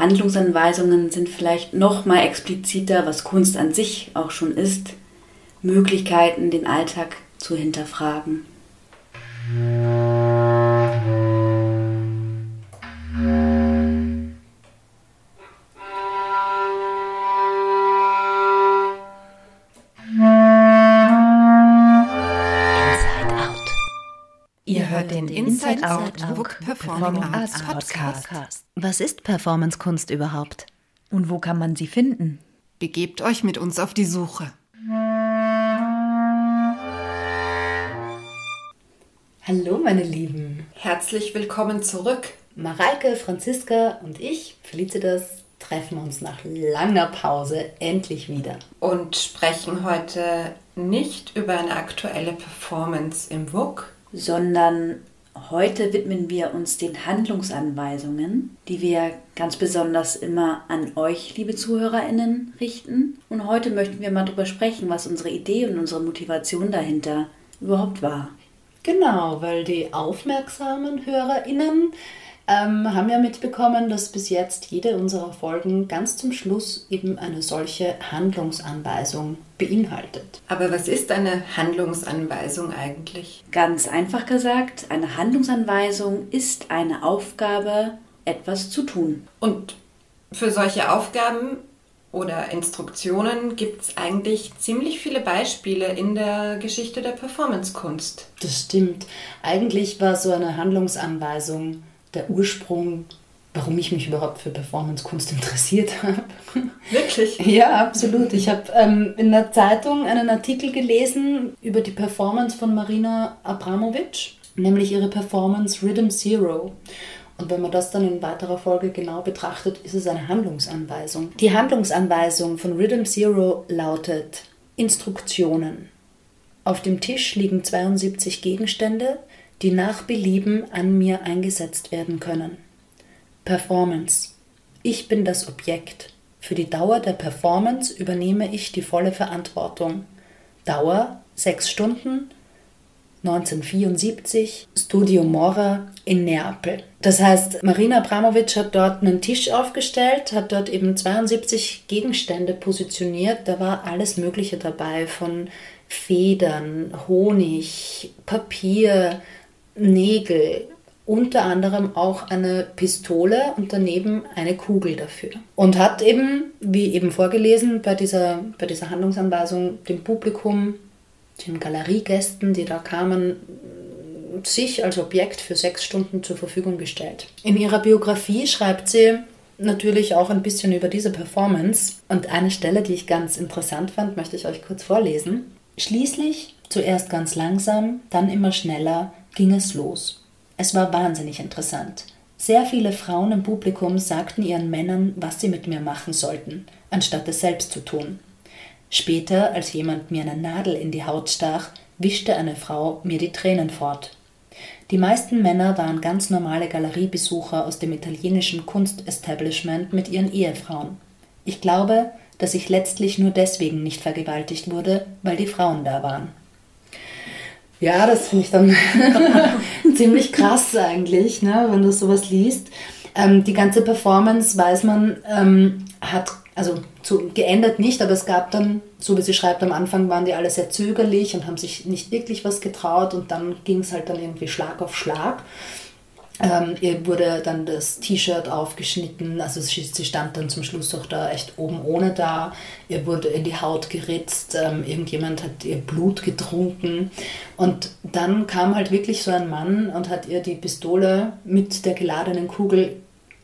Handlungsanweisungen sind vielleicht noch mal expliziter, was Kunst an sich auch schon ist. Möglichkeiten, den Alltag zu hinterfragen. Inside Out Book Performing Arts Podcast. Was ist Performancekunst überhaupt? Und wo kann man sie finden? Begebt euch mit uns auf die Suche. Hallo meine Lieben. Herzlich willkommen zurück. Mareike, Franziska und ich, Felicitas, treffen uns nach langer Pause endlich wieder. Und sprechen heute nicht über eine aktuelle Performance im WUK, sondern Heute widmen wir uns den Handlungsanweisungen, die wir ganz besonders immer an euch, liebe ZuhörerInnen, richten. Und heute möchten wir mal darüber sprechen, was unsere Idee und unsere Motivation dahinter überhaupt war. Genau, weil die aufmerksamen HörerInnen ähm, haben ja mitbekommen, dass bis jetzt jede unserer Folgen ganz zum Schluss eben eine solche Handlungsanweisung beinhaltet. Aber was ist eine Handlungsanweisung eigentlich? Ganz einfach gesagt, eine Handlungsanweisung ist eine Aufgabe, etwas zu tun. Und für solche Aufgaben oder Instruktionen gibt es eigentlich ziemlich viele Beispiele in der Geschichte der Performancekunst. Das stimmt. Eigentlich war so eine Handlungsanweisung der Ursprung, warum ich mich überhaupt für Performance-Kunst interessiert habe. Wirklich? Ja, absolut. Ich habe ähm, in der Zeitung einen Artikel gelesen über die Performance von Marina Abramovic, nämlich ihre Performance Rhythm Zero. Und wenn man das dann in weiterer Folge genau betrachtet, ist es eine Handlungsanweisung. Die Handlungsanweisung von Rhythm Zero lautet Instruktionen. Auf dem Tisch liegen 72 Gegenstände, die nach Belieben an mir eingesetzt werden können. Performance. Ich bin das Objekt. Für die Dauer der Performance übernehme ich die volle Verantwortung. Dauer 6 Stunden, 1974, Studio Mora in Neapel. Das heißt, Marina Abramovic hat dort einen Tisch aufgestellt, hat dort eben 72 Gegenstände positioniert. Da war alles Mögliche dabei, von Federn, Honig, Papier, Nägel, unter anderem auch eine Pistole und daneben eine Kugel dafür. Und hat eben, wie eben vorgelesen, bei dieser, bei dieser Handlungsanweisung dem Publikum, den Galeriegästen, die da kamen, sich als Objekt für sechs Stunden zur Verfügung gestellt. In ihrer Biografie schreibt sie natürlich auch ein bisschen über diese Performance. Und eine Stelle, die ich ganz interessant fand, möchte ich euch kurz vorlesen. Schließlich, zuerst ganz langsam, dann immer schneller, ging es los. Es war wahnsinnig interessant. Sehr viele Frauen im Publikum sagten ihren Männern, was sie mit mir machen sollten, anstatt es selbst zu tun. Später, als jemand mir eine Nadel in die Haut stach, wischte eine Frau mir die Tränen fort. Die meisten Männer waren ganz normale Galeriebesucher aus dem italienischen Kunstestablishment mit ihren Ehefrauen. Ich glaube, dass ich letztlich nur deswegen nicht vergewaltigt wurde, weil die Frauen da waren. Ja, das finde ich dann ziemlich krass eigentlich, ne, wenn du sowas liest. Ähm, die ganze Performance, weiß man, ähm, hat, also zu, geändert nicht, aber es gab dann, so wie sie schreibt, am Anfang waren die alle sehr zögerlich und haben sich nicht wirklich was getraut und dann ging es halt dann irgendwie Schlag auf Schlag. Ähm, ihr wurde dann das T-Shirt aufgeschnitten, also sie, sie, stand dann zum Schluss auch da echt oben ohne da. Ihr wurde in die Haut geritzt, ähm, irgendjemand hat ihr Blut getrunken. Und dann kam halt wirklich so ein Mann und hat ihr die Pistole mit der geladenen Kugel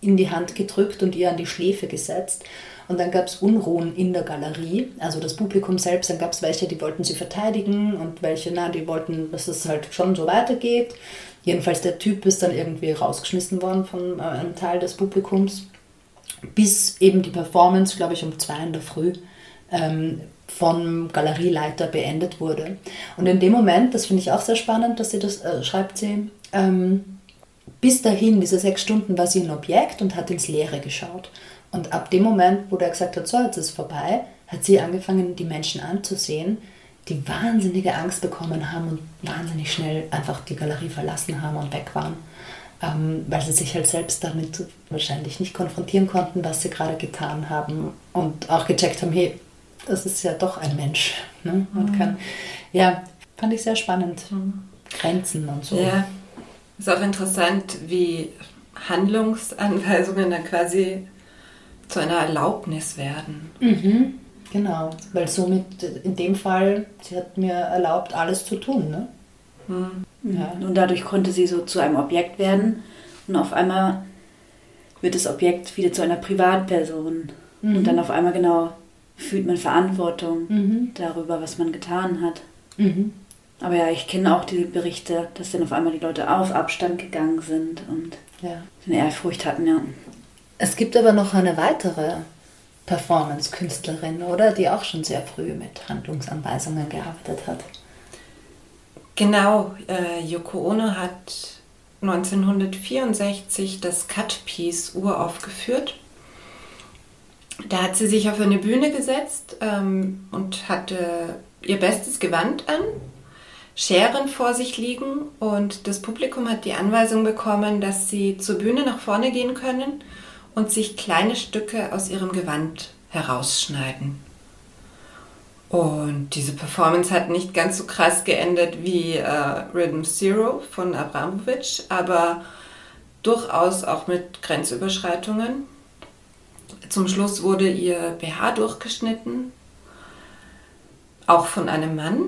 in die Hand gedrückt und ihr an die Schläfe gesetzt. Und dann gab es Unruhen in der Galerie, also das Publikum selbst. Dann gab es welche, die wollten sie verteidigen und welche, na, die wollten, dass es halt schon so weitergeht. Jedenfalls der Typ ist dann irgendwie rausgeschmissen worden von äh, einem Teil des Publikums, bis eben die Performance, glaube ich, um zwei in der Früh ähm, vom Galerieleiter beendet wurde. Und in dem Moment, das finde ich auch sehr spannend, dass sie das äh, schreibt sie, ähm, bis dahin, diese sechs Stunden, war sie ein Objekt und hat ins Leere geschaut. Und ab dem Moment, wo der gesagt hat, so, jetzt ist es vorbei, hat sie angefangen, die Menschen anzusehen, die wahnsinnige Angst bekommen haben und wahnsinnig schnell einfach die Galerie verlassen haben und weg waren. ähm, weil sie sich halt selbst damit wahrscheinlich nicht konfrontieren konnten, was sie gerade getan haben und auch gecheckt haben, hey, das ist ja doch ein Mensch. Ne? Und mhm. kann, ja, fand ich sehr spannend. Mhm. Grenzen und so. Ja, ist auch interessant, wie Handlungsanweisungen dann quasi zu einer Erlaubnis werden. Mhm. Genau, weil somit in dem Fall, sie hat mir erlaubt, alles zu tun. Ne? Mhm. Ja. Und dadurch konnte sie so zu einem Objekt werden und auf einmal wird das Objekt wieder zu einer Privatperson. Mhm. Und dann auf einmal genau fühlt man Verantwortung mhm. darüber, was man getan hat. Mhm. Aber ja, ich kenne auch die Berichte, dass dann auf einmal die Leute auf Abstand gegangen sind und ja. eine Ehrfurcht hatten, ja. Es gibt aber noch eine weitere Performance-Künstlerin, oder? Die auch schon sehr früh mit Handlungsanweisungen gearbeitet hat. Genau, äh, Yoko Ono hat 1964 das Cut Piece uraufgeführt. Da hat sie sich auf eine Bühne gesetzt ähm, und hatte ihr bestes Gewand an, Scheren vor sich liegen und das Publikum hat die Anweisung bekommen, dass sie zur Bühne nach vorne gehen können und sich kleine Stücke aus ihrem Gewand herausschneiden. Und diese Performance hat nicht ganz so krass geendet wie äh, Rhythm Zero von Abramovic, aber durchaus auch mit Grenzüberschreitungen. Zum Schluss wurde ihr BH durchgeschnitten, auch von einem Mann.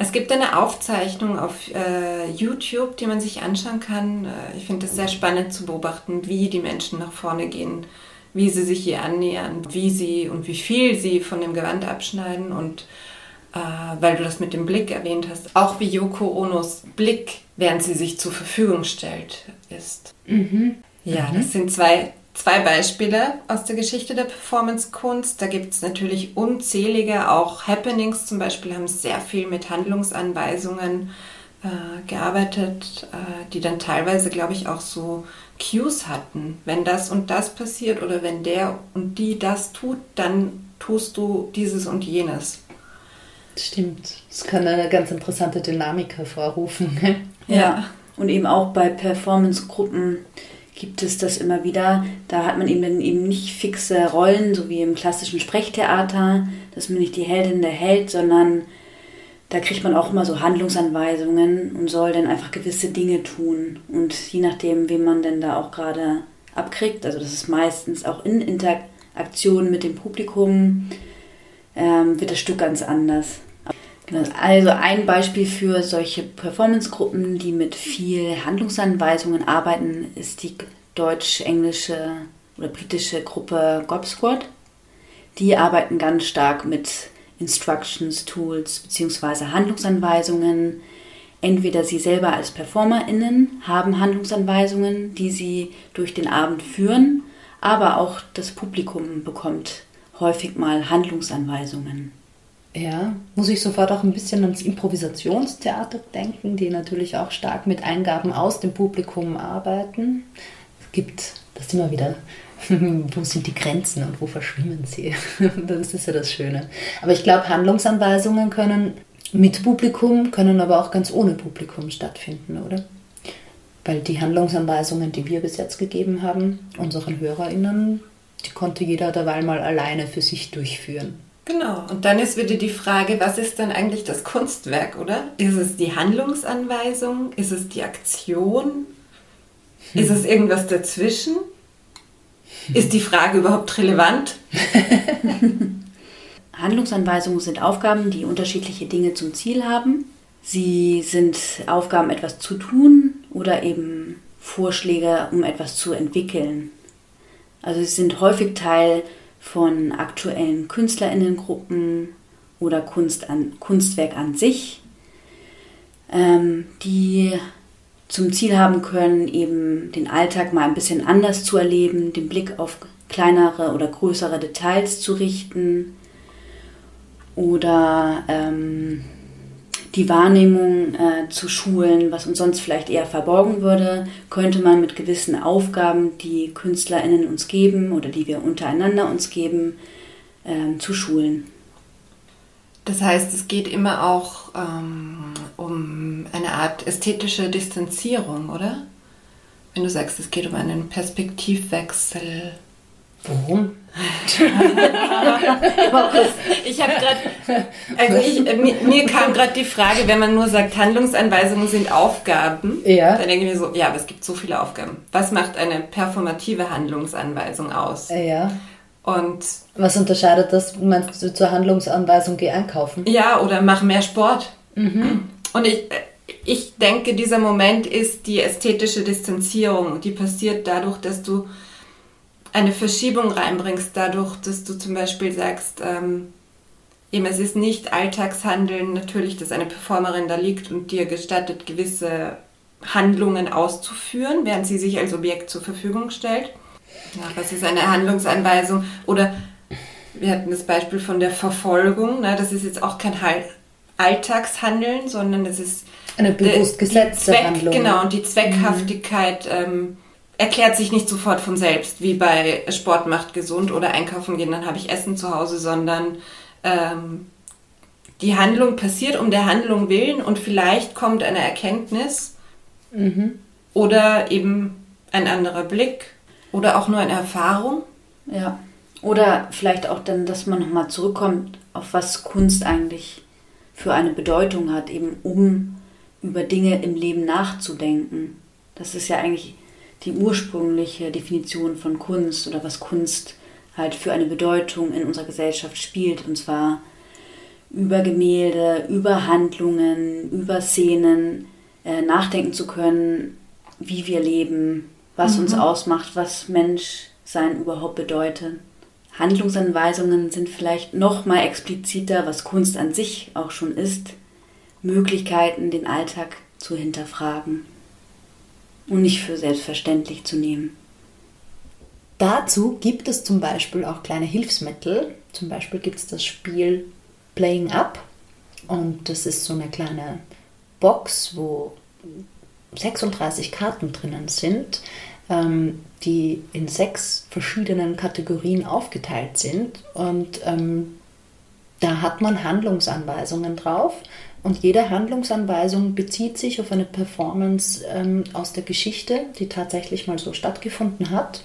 Es gibt eine Aufzeichnung auf äh, YouTube, die man sich anschauen kann. Äh, ich finde es sehr spannend zu beobachten, wie die Menschen nach vorne gehen wie sie sich ihr annähern, wie sie und wie viel sie von dem Gewand abschneiden und äh, weil du das mit dem Blick erwähnt hast, auch wie Yoko Onos Blick, während sie sich zur Verfügung stellt, ist. Mhm. Ja, mhm. das sind zwei, zwei Beispiele aus der Geschichte der Performance-Kunst. Da gibt es natürlich unzählige, auch Happenings zum Beispiel haben sehr viel mit Handlungsanweisungen äh, gearbeitet, äh, die dann teilweise, glaube ich, auch so Cues hatten. Wenn das und das passiert oder wenn der und die das tut, dann tust du dieses und jenes. Stimmt. Das kann eine ganz interessante Dynamik hervorrufen. ja. ja. Und eben auch bei Performance-Gruppen gibt es das immer wieder. Da hat man eben, eben nicht fixe Rollen, so wie im klassischen Sprechtheater, dass man nicht die Heldin der Held, sondern da kriegt man auch immer so Handlungsanweisungen und soll dann einfach gewisse Dinge tun. Und je nachdem, wem man denn da auch gerade abkriegt, also das ist meistens auch in Interaktion mit dem Publikum, ähm, wird das Stück ganz anders. Genau. Also ein Beispiel für solche Performance-Gruppen, die mit viel Handlungsanweisungen arbeiten, ist die deutsch-englische oder britische Gruppe Gob Squad. Die arbeiten ganz stark mit Instructions, Tools bzw. Handlungsanweisungen. Entweder Sie selber als PerformerInnen haben Handlungsanweisungen, die Sie durch den Abend führen, aber auch das Publikum bekommt häufig mal Handlungsanweisungen. Ja, muss ich sofort auch ein bisschen ans Improvisationstheater denken, die natürlich auch stark mit Eingaben aus dem Publikum arbeiten. Es gibt das immer wieder wo sind die Grenzen und wo verschwimmen sie? das ist ja das Schöne. Aber ich glaube, Handlungsanweisungen können mit Publikum, können aber auch ganz ohne Publikum stattfinden, oder? Weil die Handlungsanweisungen, die wir bis jetzt gegeben haben, unseren HörerInnen, die konnte jeder derweil mal alleine für sich durchführen. Genau, und dann ist wieder die Frage, was ist denn eigentlich das Kunstwerk, oder? Ist es die Handlungsanweisung? Ist es die Aktion? Hm. Ist es irgendwas dazwischen? Ist die Frage überhaupt relevant? Handlungsanweisungen sind Aufgaben, die unterschiedliche Dinge zum Ziel haben. Sie sind Aufgaben, etwas zu tun oder eben Vorschläge, um etwas zu entwickeln. Also sie sind häufig Teil von aktuellen Künstlerinnengruppen oder Kunst an, Kunstwerk an sich, ähm, die zum Ziel haben können, eben den Alltag mal ein bisschen anders zu erleben, den Blick auf kleinere oder größere Details zu richten oder ähm, die Wahrnehmung äh, zu schulen, was uns sonst vielleicht eher verborgen würde, könnte man mit gewissen Aufgaben, die KünstlerInnen uns geben oder die wir untereinander uns geben, äh, zu schulen. Das heißt, es geht immer auch ähm, um eine Art ästhetische Distanzierung, oder? wenn du sagst, es geht um einen Perspektivwechsel. Warum? Ich habe gerade, also ich, mir, mir kam gerade die Frage, wenn man nur sagt, Handlungsanweisungen sind Aufgaben, Ja. dann denke ich mir so, ja, aber es gibt so viele Aufgaben. Was macht eine performative Handlungsanweisung aus? Ja. Und Was unterscheidet das, meinst du, zur Handlungsanweisung, geh einkaufen? ja, oder mach mehr Sport. Und ich, ich denke, dieser Moment ist die ästhetische Distanzierung. Die passiert dadurch, dass du eine Verschiebung reinbringst, dadurch, dass du zum Beispiel sagst, ähm, eben es ist nicht Alltagshandeln natürlich, dass eine Performerin da liegt und dir gestattet, gewisse Handlungen auszuführen, während sie sich als Objekt zur Verfügung stellt. Ja, was ist eine Handlungsanweisung? Oder wir hatten das Beispiel von der Verfolgung. Ne? Das ist jetzt auch kein Alltagshandeln, sondern das ist Eine bewusst gesetzte Zweck, Handlung. Genau, und die Zweckhaftigkeit ähm, erklärt sich nicht sofort von selbst, wie bei Sport macht gesund oder einkaufen gehen, dann habe ich Essen zu Hause, sondern ähm, die Handlung passiert um der Handlung willen und vielleicht kommt eine Erkenntnis oder eben ein anderer Blick oder auch nur eine Erfahrung. Ja. Oder vielleicht auch dann, dass man nochmal zurückkommt, auf was Kunst eigentlich für eine Bedeutung hat, eben um über Dinge im Leben nachzudenken. Das ist ja eigentlich die ursprüngliche Definition von Kunst oder was Kunst halt für eine Bedeutung in unserer Gesellschaft spielt. Und zwar über Gemälde, über Handlungen, über Szenen äh, nachdenken zu können, wie wir leben, was uns ausmacht, was Menschsein überhaupt bedeutet. Handlungsanweisungen sind vielleicht noch mal expliziter, was Kunst an sich auch schon ist, Möglichkeiten, den Alltag zu hinterfragen und nicht für selbstverständlich zu nehmen. Dazu gibt es zum Beispiel auch kleine Hilfsmittel. Zum Beispiel gibt es das Spiel Playing Up. Und das ist so eine kleine Box, wo 36 Karten drinnen sind, ähm, die in sechs verschiedenen Kategorien aufgeteilt sind. Und ähm, da hat man Handlungsanweisungen drauf. Und jede Handlungsanweisung bezieht sich auf eine Performance ähm, aus der Geschichte, die tatsächlich mal so stattgefunden hat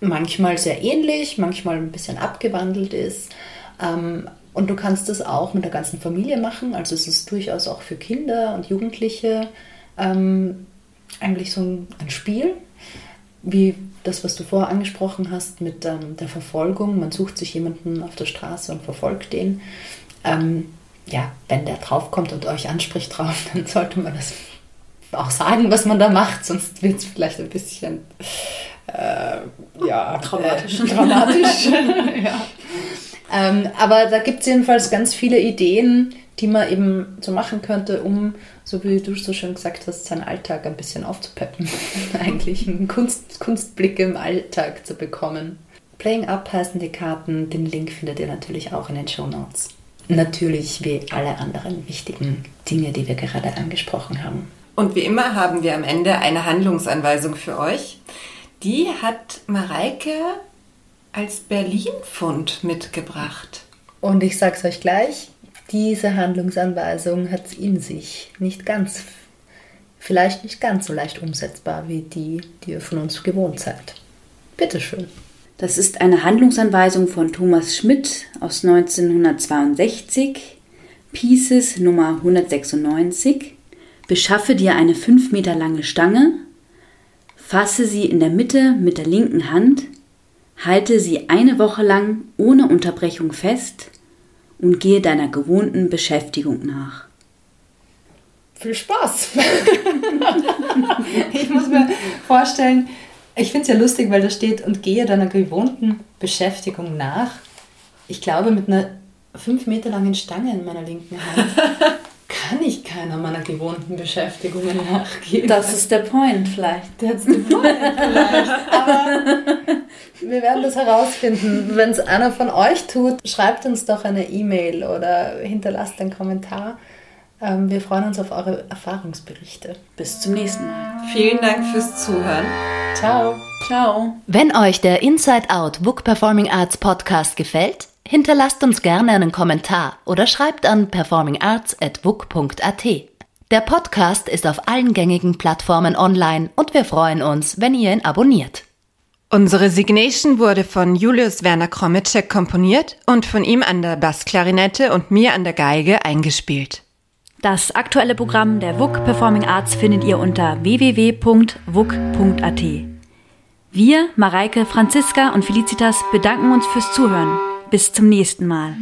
manchmal sehr ähnlich, manchmal ein bisschen abgewandelt ist. Ähm, und du kannst das auch mit der ganzen Familie machen. Also es ist durchaus auch für Kinder und Jugendliche ähm, eigentlich so ein, Spiel, wie das, was du vorher angesprochen hast mit ähm, der Verfolgung. Man sucht sich jemanden auf der Straße und verfolgt den. Ähm, ja, wenn der draufkommt und euch anspricht drauf, dann sollte man das auch sagen, was man da macht, sonst wird es vielleicht ein bisschen äh, ja, Traumatisch. Äh, dramatisch. ja. ähm, aber da gibt es jedenfalls ganz viele Ideen, die man eben so machen könnte, um, so wie du so schön gesagt hast, seinen Alltag ein bisschen aufzupeppen. Eigentlich einen Kunst, Kunstblick im Alltag zu bekommen. Playing Up heißen die Karten. Den Link findet ihr natürlich auch in den Show Notes. Natürlich wie alle anderen wichtigen Dinge, die wir gerade angesprochen haben. Und wie immer haben wir am Ende eine Handlungsanweisung für euch. Die hat Mareike als Berlin-Fund mitgebracht. Und ich sag's euch gleich, diese Handlungsanweisung hat es in sich. Nicht ganz, vielleicht nicht ganz so leicht umsetzbar wie die, die ihr von uns gewohnt seid. Bitteschön. Das ist eine Handlungsanweisung von Thomas Schmidt aus 1962, Pieces Nummer 196. Beschaffe dir eine 5 Meter lange Stange, fasse sie in der Mitte mit der linken Hand, halte sie eine Woche lang ohne Unterbrechung fest und gehe deiner gewohnten Beschäftigung nach. Viel Spaß! ich muss mir vorstellen, ich finde es ja lustig, weil da steht, und gehe deiner gewohnten Beschäftigung nach. Ich glaube, mit einer fünf Meter langen Stange in meiner linken Hand kann ich keiner meiner gewohnten Beschäftigungen nachgehen. Das ist der Point vielleicht. That's the point vielleicht. Aber wir werden das herausfinden. Wenn es einer von euch tut, schreibt uns doch eine E-Mail oder hinterlasst einen Kommentar. Ähm, wir freuen uns auf eure Erfahrungsberichte. Bis zum nächsten Mal. Vielen Dank fürs Zuhören. Ciao. Ciao. Wenn euch der Inside Out Book Performing Arts Podcast gefällt, hinterlasst uns gerne einen Kommentar oder schreibt an performingarts@book.at. Der Podcast ist auf allen gängigen Plattformen online und wir freuen uns, wenn ihr ihn abonniert. Unsere Signation wurde von Julius Werner Kromitschek komponiert und von ihm an der Bassklarinette und mir an der Geige eingespielt. Das aktuelle Programm der WUK Performing Arts findet ihr unter www.wuk.at. Wir, Mareike, Franziska und Felicitas bedanken uns fürs Zuhören. Bis zum nächsten Mal.